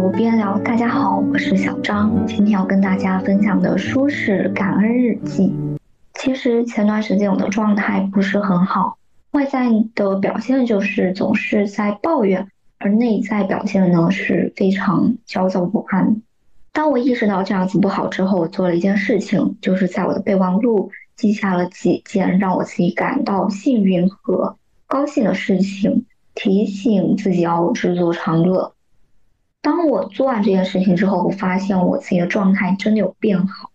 无边聊，大家好，我是小张。今天要跟大家分享的书是《感恩日记》。其实前段时间我的状态不是很好，外在的表现就是总是在抱怨，而内在表现呢是非常焦躁不安。当我意识到这样子不好之后，我做了一件事情，就是在我的备忘录记下了几件让我自己感到幸运和高兴的事情，提醒自己要知足常乐。当我做完这件事情之后，我发现我自己的状态真的有变好，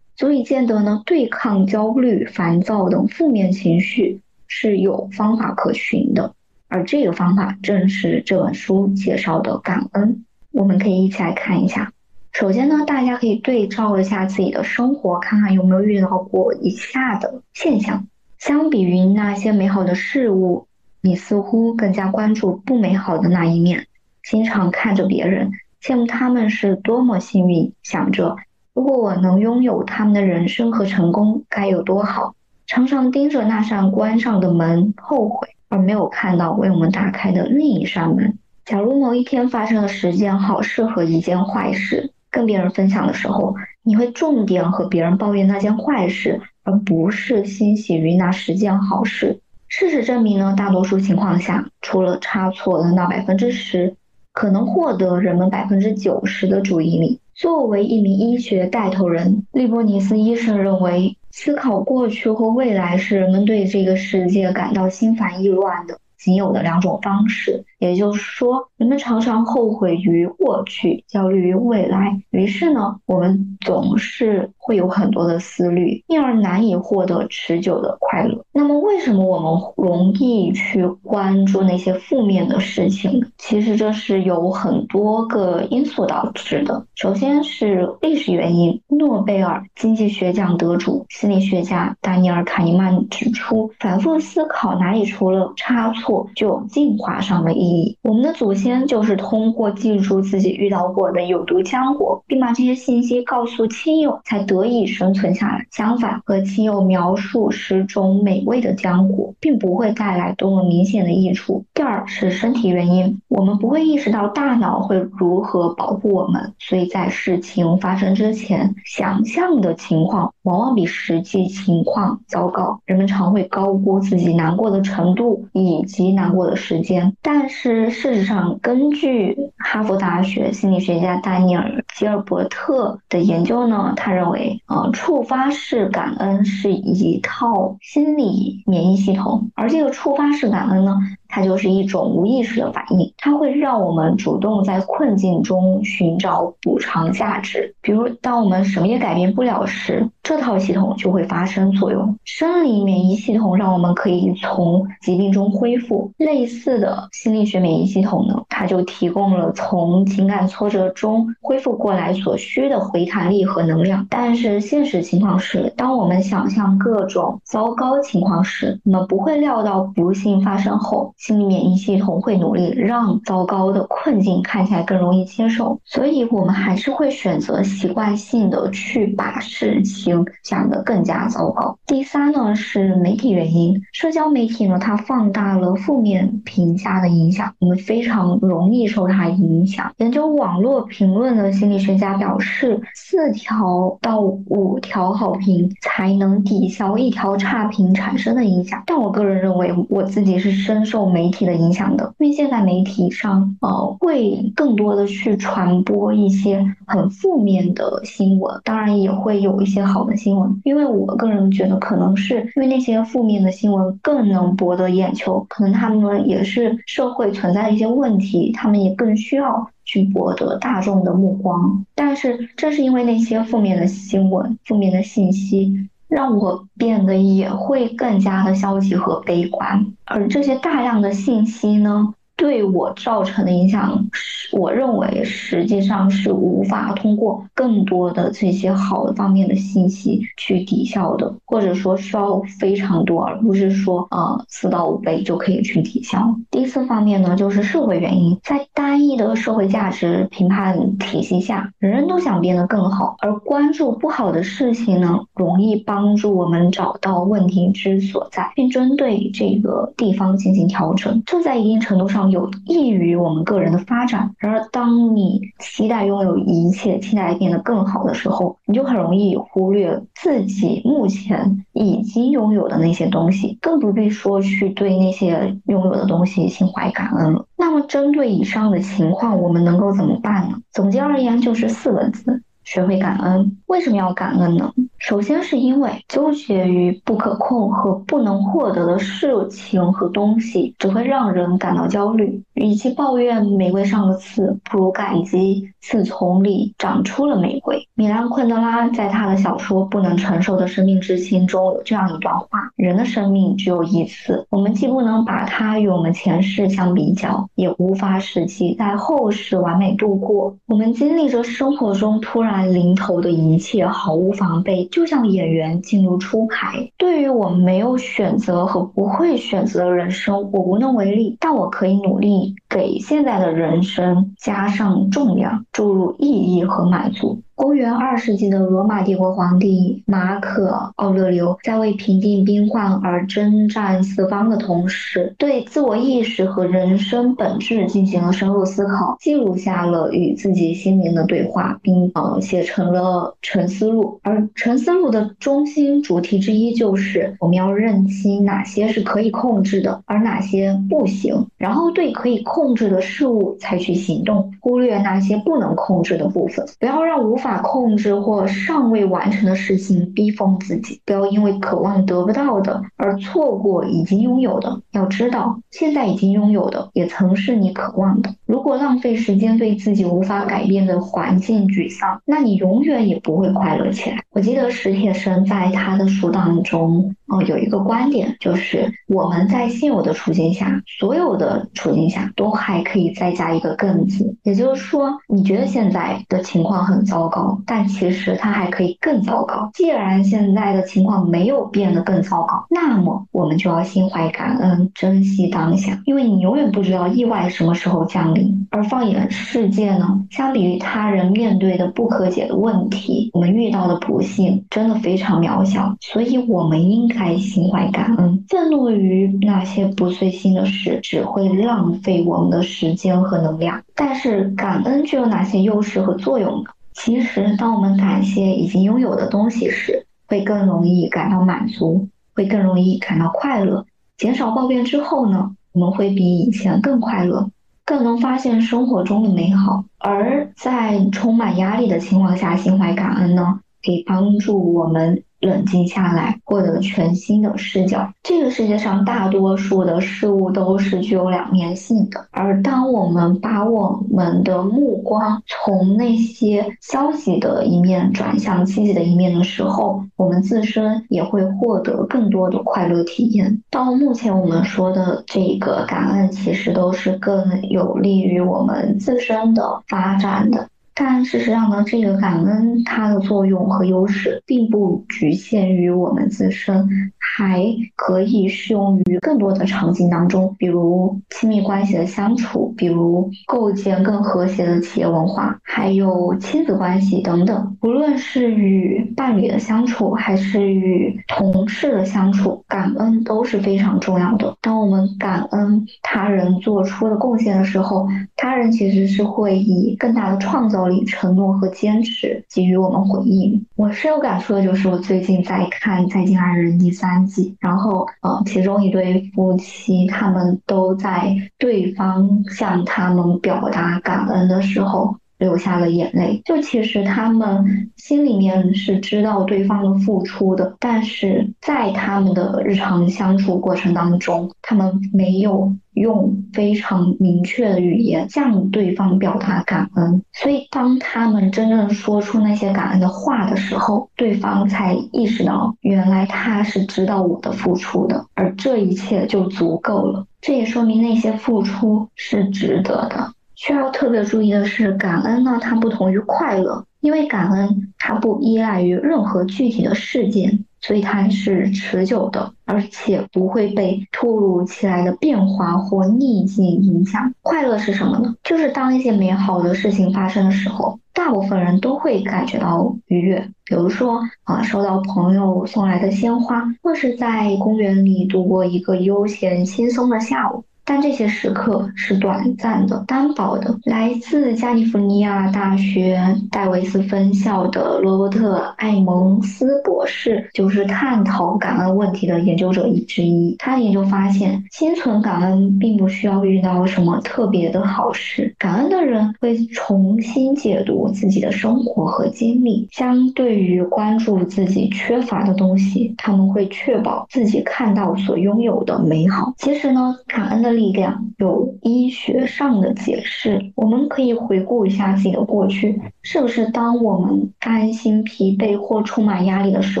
足以见得呢，对抗焦虑、烦躁等负面情绪是有方法可循的。而这个方法正是这本书介绍的感恩。我们可以一起来看一下。首先呢，大家可以对照一下自己的生活，看看有没有遇到过以下的现象：相比于那些美好的事物，你似乎更加关注不美好的那一面。经常看着别人，羡慕他们是多么幸运，想着如果我能拥有他们的人生和成功，该有多好。常常盯着那扇关上的门，后悔而没有看到为我们打开的另一扇门。假如某一天发生了十件好事和一件坏事，跟别人分享的时候，你会重点和别人抱怨那件坏事，而不是欣喜于那十件好事。事实证明呢，大多数情况下，除了差错的那百分之十。可能获得人们百分之九十的注意力。作为一名医学带头人，利波尼斯医生认为，思考过去和未来是人们对这个世界感到心烦意乱的。仅有的两种方式，也就是说，人们常常后悔于过去，焦虑于未来。于是呢，我们总是会有很多的思虑，因而难以获得持久的快乐。那么，为什么我们容易去关注那些负面的事情？其实这是有很多个因素导致的。首先是历史原因。诺贝尔经济学奖得主、心理学家丹尼尔·卡尼曼指出，反复思考哪里出了差错。就有进化上的意义。我们的祖先就是通过记住自己遇到过的有毒浆果，并把这些信息告诉亲友，才得以生存下来。相反，和亲友描述十种美味的浆果，并不会带来多么明显的益处。第二是身体原因，我们不会意识到大脑会如何保护我们，所以在事情发生之前，想象的情况往往比实际情况糟糕。人们常会高估自己难过的程度，以及难过的时间，但是事实上，根据哈佛大学心理学家丹尼尔·吉尔伯特的研究呢，他认为，呃，触发式感恩是一套心理免疫系统，而这个触发式感恩呢。它就是一种无意识的反应，它会让我们主动在困境中寻找补偿价值。比如，当我们什么也改变不了时，这套系统就会发生作用。生理免疫系统让我们可以从疾病中恢复，类似的心理学免疫系统呢，它就提供了从情感挫折中恢复过来所需的回弹力和能量。但是现实情况是，当我们想象各种糟糕情况时，我们不会料到不幸发生后。心理免疫系统会努力让糟糕的困境看起来更容易接受，所以我们还是会选择习惯性的去把事情想得更加糟糕。第三呢是媒体原因，社交媒体呢它放大了负面评价的影响，我们非常容易受它影响。研究网络评论的心理学家表示，四条到五条好评才能抵消一条差评产生的影响。但我个人认为，我自己是深受。媒体的影响的，因为现在媒体上，呃，会更多的去传播一些很负面的新闻，当然也会有一些好的新闻。因为我个人觉得，可能是因为那些负面的新闻更能博得眼球，可能他们也是社会存在一些问题，他们也更需要去博得大众的目光。但是正是因为那些负面的新闻、负面的信息。让我变得也会更加的消极和悲观，而这些大量的信息呢？对我造成的影响，我认为实际上是无法通过更多的这些好的方面的信息去抵消的，或者说需要非常多，而不是说呃四到五倍就可以去抵消。第四方面呢，就是社会原因，在单一的社会价值评判体系下，人人都想变得更好，而关注不好的事情呢，容易帮助我们找到问题之所在，并针对这个地方进行调整。这在一定程度上。有益于我们个人的发展。然而当你期待拥有一切，期待变得更好的时候，你就很容易忽略自己目前已经拥有的那些东西，更不必说去对那些拥有的东西心怀感恩了。那么，针对以上的情况，我们能够怎么办呢？总结而言，就是四个字。学会感恩，为什么要感恩呢？首先是因为纠结于不可控和不能获得的事情和东西，只会让人感到焦虑。与其抱怨玫瑰上的刺，不如感激刺丛里长出了玫瑰。米兰昆德拉在他的小说《不能承受的生命之轻》中有这样一段话：人的生命只有一次，我们既不能把它与我们前世相比较，也无法使其在后世完美度过。我们经历着生活中突然。临头的一切毫无防备，就像演员进入出牌。对于我没有选择和不会选择的人生，我无能为力，但我可以努力给现在的人生加上重量，注入意义和满足。公元二世纪的罗马帝国皇帝马可·奥勒留在为平定兵患而征战四方的同时，对自我意识和人生本质进行了深入思考，记录下了与自己心灵的对话，并呃写成了《沉思录》。而《沉思录》的中心主题之一就是我们要认清哪些是可以控制的，而哪些不行，然后对可以控控制的事物采取行动，忽略那些不能控制的部分，不要让。无法控制或尚未完成的事情逼疯自己，不要因为渴望得不到的而错过已经拥有的。要知道，现在已经拥有的也曾是你渴望的。如果浪费时间对自己无法改变的环境沮丧，那你永远也不会快乐起来。我记得史铁生在他的书当中，有一个观点，就是我们在现有的处境下，所有的处境下都还可以再加一个“更”字，也就是说，你觉得现在的情况很糟糕。但其实它还可以更糟糕。既然现在的情况没有变得更糟糕，那么我们就要心怀感恩，珍惜当下，因为你永远不知道意外什么时候降临。而放眼世界呢，相比于他人面对的不可解的问题，我们遇到的不幸真的非常渺小。所以，我们应该心怀感恩。愤怒于那些不遂心的事，只会浪费我们的时间和能量。但是，感恩具有哪些优势和作用呢？其实，当我们感谢已经拥有的东西时，会更容易感到满足，会更容易感到快乐。减少抱怨之后呢，我们会比以前更快乐，更能发现生活中的美好。而在充满压力的情况下，心怀感恩呢，可以帮助我们。冷静下来，获得全新的视角。这个世界上大多数的事物都是具有两面性的，而当我们把我们的目光从那些消极的一面转向积极的一面的时候，我们自身也会获得更多的快乐体验。到目前我们说的这个感恩，其实都是更有利于我们自身的发展的。但事实上呢，这个感恩它的作用和优势并不局限于我们自身，还可以适用于更多的场景当中，比如亲密关系的相处，比如构建更和谐的企业文化，还有亲子关系等等。无论是与伴侣的相处，还是与同事的相处，感恩都是非常重要的。当我们感恩他人做出的贡献的时候，他人其实是会以更大的创造。承诺和坚持给予我们回应。我深有感触的就是我最近在看《再见爱人》第三季，然后呃，其中一对夫妻他们都在对方向他们表达感恩的时候。流下了眼泪，就其实他们心里面是知道对方的付出的，但是在他们的日常相处过程当中，他们没有用非常明确的语言向对方表达感恩，所以当他们真正说出那些感恩的话的时候，对方才意识到原来他是知道我的付出的，而这一切就足够了。这也说明那些付出是值得的。需要特别注意的是，感恩呢，它不同于快乐，因为感恩它不依赖于任何具体的事件，所以它是持久的，而且不会被突如其来的变化或逆境影响。快乐是什么呢？就是当一些美好的事情发生的时候，大部分人都会感觉到愉悦。比如说啊，收到朋友送来的鲜花，或是在公园里度过一个悠闲轻松的下午。但这些时刻是短暂的、单薄的。来自加利福尼亚大学戴维斯分校的罗伯特·艾蒙斯博士就是探讨感恩问题的研究者之一。他研究发现，心存感恩并不需要遇到什么特别的好事。感恩的人会重新解读自己的生活和经历，相对于关注自己缺乏的东西，他们会确保自己看到所拥有的美好。其实呢，感恩的。力量有医学上的解释，我们可以回顾一下自己的过去，是不是当我们担心、疲惫或充满压力的时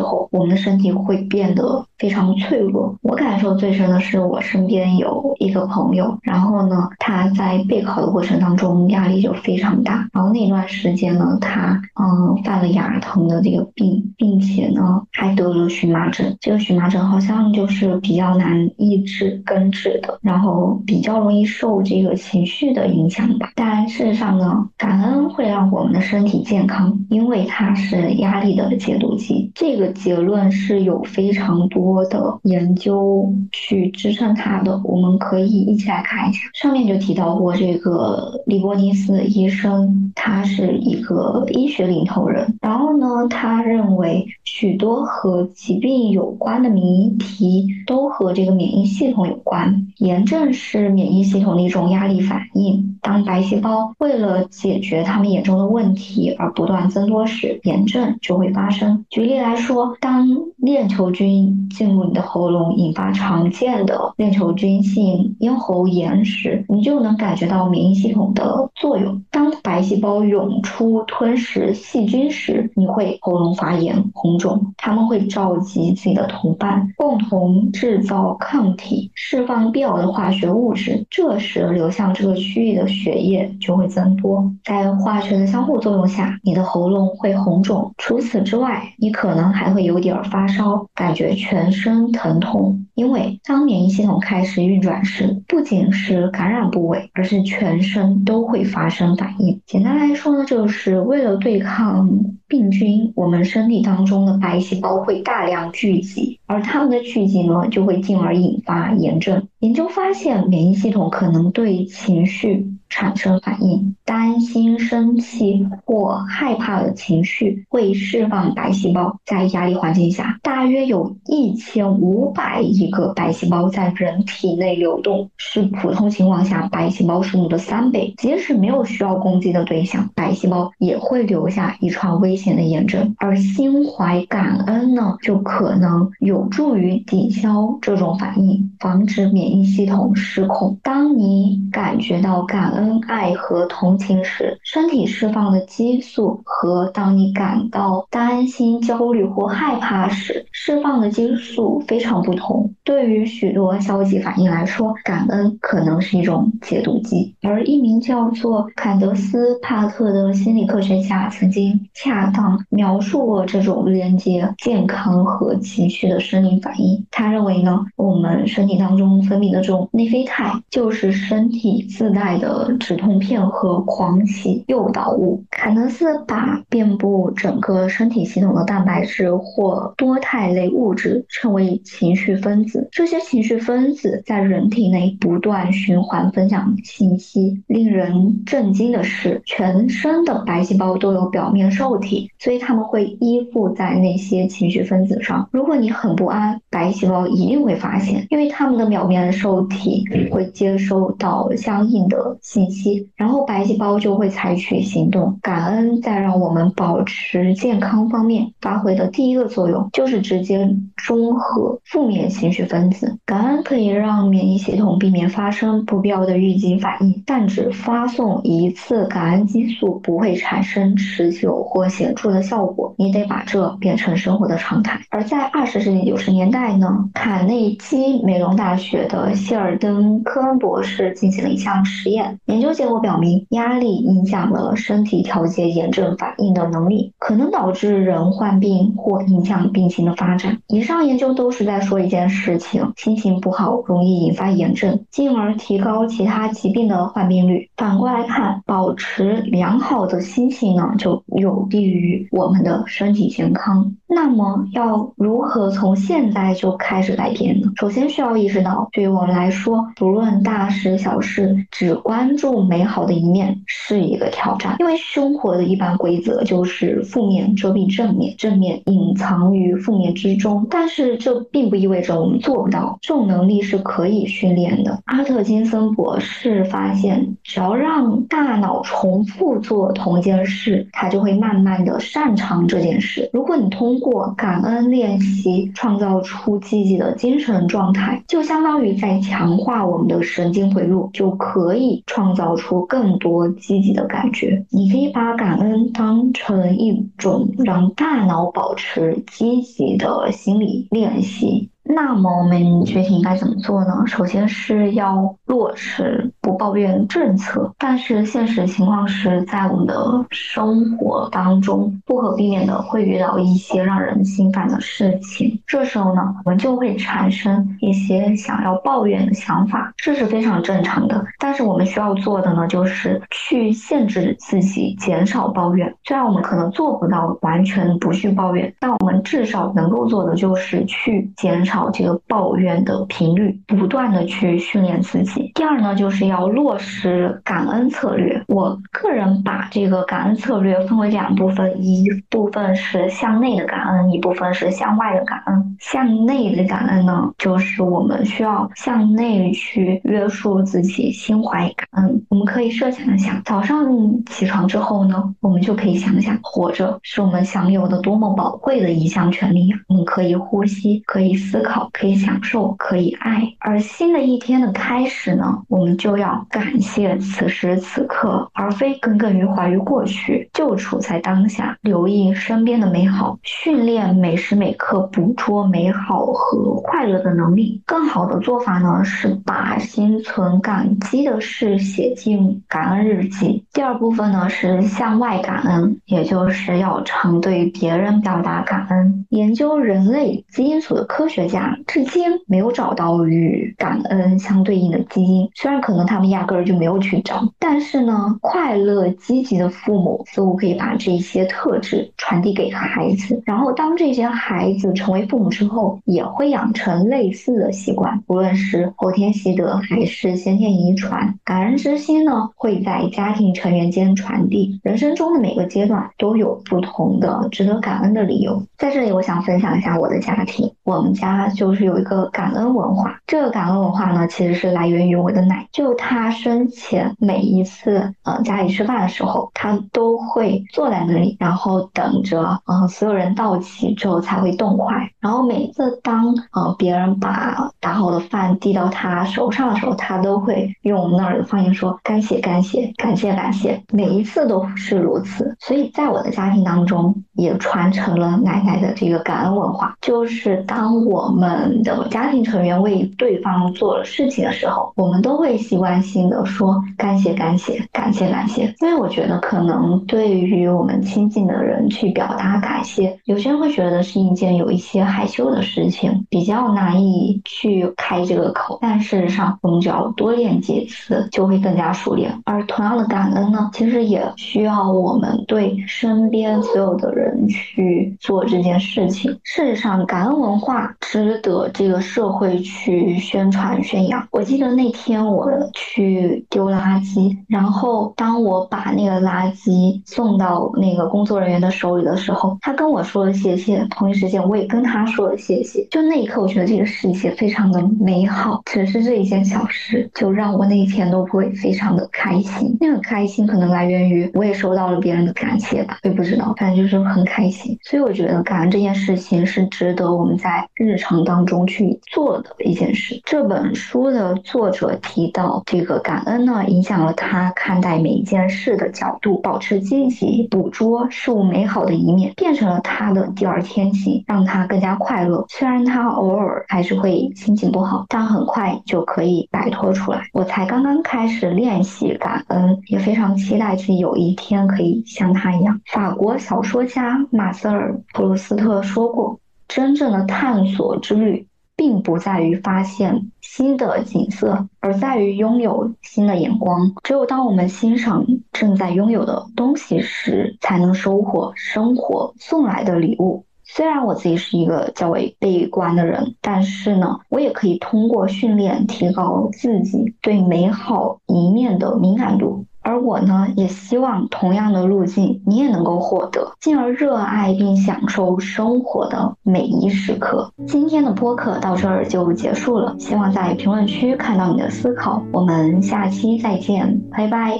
候，我们的身体会变得非常脆弱？我感受最深的是，我身边有一个朋友，然后呢，他在备考的过程当中压力就非常大，然后那段时间呢，他嗯犯了牙疼的这个病，并且呢还得了荨麻疹。这个荨麻疹好像就是比较难医治根治的，然后。比较容易受这个情绪的影响吧，但事实上呢，感恩会让我们的身身体健康，因为它是压力的解毒剂。这个结论是有非常多的研究去支撑它的，我们可以一起来看一下。上面就提到过这个利伯尼斯医生，他是一个医学领头人，然后呢，他认为许多和疾病有关的谜题都和这个免疫系统有关，炎症。是免疫系统的一种压力反应。当白细胞为了解决他们眼中的问题而不断增多时，炎症就会发生。举例来说，当链球菌进入你的喉咙，引发常见的链球菌性咽喉炎时，你就能感觉到免疫系统的作用。当白细胞涌出吞食细菌时，你会喉咙发炎、红肿他们会召集自己的同伴，共同制造抗体，释放必要的化学。物质，这时流向这个区域的血液就会增多，在化学的相互作用下，你的喉咙会红肿。除此之外，你可能还会有点发烧，感觉全身疼痛。因为当免疫系统开始运转时，不仅是感染部位，而是全身都会发生反应。简单来说呢，就是为了对抗病菌，我们身体当中的白细胞会大量聚集，而它们的聚集呢，就会进而引发炎症。研究发现，免疫系统可能对情绪。产生反应，担心、生气或害怕的情绪会释放白细胞。在压力环境下，大约有一千五百亿个白细胞在人体内流动，是普通情况下白细胞数目的三倍。即使没有需要攻击的对象，白细胞也会留下一串危险的炎症。而心怀感恩呢，就可能有有助于抵消这种反应，防止免疫系统失控。当你感觉到感。恩爱和同情时，身体释放的激素和当你感到担心、焦虑或害怕时释放的激素非常不同。对于许多消极反应来说，感恩可能是一种解毒剂。而一名叫做坎德斯·帕特的心理科学家曾经恰当描述过这种连接健康和情绪的生理反应。他认为呢，我们身体当中分泌的这种内啡肽就是身体自带的。止痛片和狂喜诱导物。坎德斯把遍布整个身体系统的蛋白质或多肽类物质称为情绪分子。这些情绪分子在人体内不断循环分享信息。令人震惊的是，全身的白细胞都有表面受体，所以它们会依附在那些情绪分子上。如果你很不安，白细胞一定会发现，因为它们的表面受体会接收到相应的信。信息，然后白细胞就会采取行动。感恩在让我们保持健康方面发挥的第一个作用，就是直接中和负面情绪分子。感恩可以让免疫系统避免发生不必要的预警反应，但只发送一次感恩激素不会产生持久或显著的效果。你得把这变成生活的常态。而在二十世纪九十年代呢，卡内基梅隆大学的谢尔登科恩博士进行了一项实验。研究结果表明，压力影响了身体调节炎症反应的能力，可能导致人患病或影响病情的发展。以上研究都是在说一件事情：心情不好容易引发炎症，进而提高其他疾病的患病率。反过来看，保持良好的心情呢，就有利于我们的身体健康。那么要如何从现在就开始改变呢？首先需要意识到，对于我们来说，不论大事小事，只关注美好的一面是一个挑战。因为生活的一般规则就是负面遮蔽正面，正面隐藏于负面之中。但是这并不意味着我们做不到，这种能力是可以训练的。阿特金森博士发现，只要让大脑重复做同一件事，它就会慢慢的擅长这件事。如果你通过感恩练习创造出积极的精神状态，就相当于在强化我们的神经回路，就可以创造出更多积极的感觉。你可以把感恩当成一种让大脑保持积极的心理练习。那么我们具体应该怎么做呢？首先是要落实不抱怨政策，但是现实情况是在我们的生活当中不可避免的会遇到一些让人心烦的事情，这时候呢，我们就会产生一些想要抱怨的想法，这是非常正常的。但是我们需要做的呢，就是去限制自己，减少抱怨。虽然我们可能做不到完全不去抱怨，但我们至少能够做的就是去减少。这个抱怨的频率，不断的去训练自己。第二呢，就是要落实感恩策略。我个人把这个感恩策略分为两部分，一部分是向内的感恩，一部分是向外的感恩。向内的感恩呢，就是我们需要向内去约束自己，心怀感恩。我们可以设想一下，早上起床之后呢，我们就可以想想，活着是我们享有的多么宝贵的一项权利呀！我们可以呼吸，可以思。考可以享受，可以爱，而新的一天的开始呢，我们就要感谢此时此刻，而非耿耿于怀于过去，就处在当下，留意身边的美好，训练每时每刻捕捉美好和快乐的能力。更好的做法呢，是把心存感激的事写进感恩日记。第二部分呢，是向外感恩，也就是要常对别人表达感恩。研究人类基因组的科学家。至今没有找到与感恩相对应的基因，虽然可能他们压根儿就没有去找，但是呢，快乐积极的父母似乎可以把这些特质传递给孩子，然后当这些孩子成为父母之后，也会养成类似的习惯，无论是后天习得还是先天遗传。感恩之心呢，会在家庭成员间传递，人生中的每个阶段都有不同的值得感恩的理由。在这里，我想分享一下我的家庭，我们家。就是有一个感恩文化，这个感恩文化呢，其实是来源于我的奶。就她生前每一次，呃，家里吃饭的时候，她都会坐在那里，然后等着，呃，所有人到齐之后才会动筷。然后每次当，呃，别人把打好的饭递到她手上的时候，她都会用我们那儿的方言说：“感谢，感谢，感谢，感谢。”每一次都是如此。所以在我的家庭当中，也传承了奶奶的这个感恩文化，就是当我。我们的家庭成员为对方做了事情的时候，我们都会习惯性的说感谢感谢感谢感谢，因为我觉得可能对于我们亲近的人去表达感谢，有些人会觉得是一件有一些害羞的事情，比较难以去开这个口。但事实上，我们只要多练几次，就会更加熟练。而同样的感恩呢，其实也需要我们对身边所有的人去做这件事情。事实上，感恩文化值得这个社会去宣传宣扬。我记得那天我去丢垃圾，然后当我把那个垃圾送到那个工作人员的手里的时候，他跟我说了谢谢。同一时间，我也跟他说了谢谢。就那一刻，我觉得这个世界非常的美好。只是这一件小事，就让我那一天都会非常的开心。那个开心可能来源于我也收到了别人的感谢吧，我也不知道，反正就是很开心。所以我觉得感恩这件事情是值得我们在日常。当中去做的一件事。这本书的作者提到，这个感恩呢，影响了他看待每一件事的角度，保持积极，捕捉事物美好的一面，变成了他的第二天性，让他更加快乐。虽然他偶尔还是会心情不好，但很快就可以摆脱出来。我才刚刚开始练习感恩，也非常期待自己有一天可以像他一样。法国小说家马瑟尔·普鲁斯特说过。真正的探索之旅，并不在于发现新的景色，而在于拥有新的眼光。只有当我们欣赏正在拥有的东西时，才能收获生活送来的礼物。虽然我自己是一个较为悲观的人，但是呢，我也可以通过训练提高自己对美好一面的敏感度。而我呢，也希望同样的路径你也能够获得，进而热爱并享受生活的每一时刻。今天的播客到这儿就结束了，希望在评论区看到你的思考。我们下期再见，拜拜。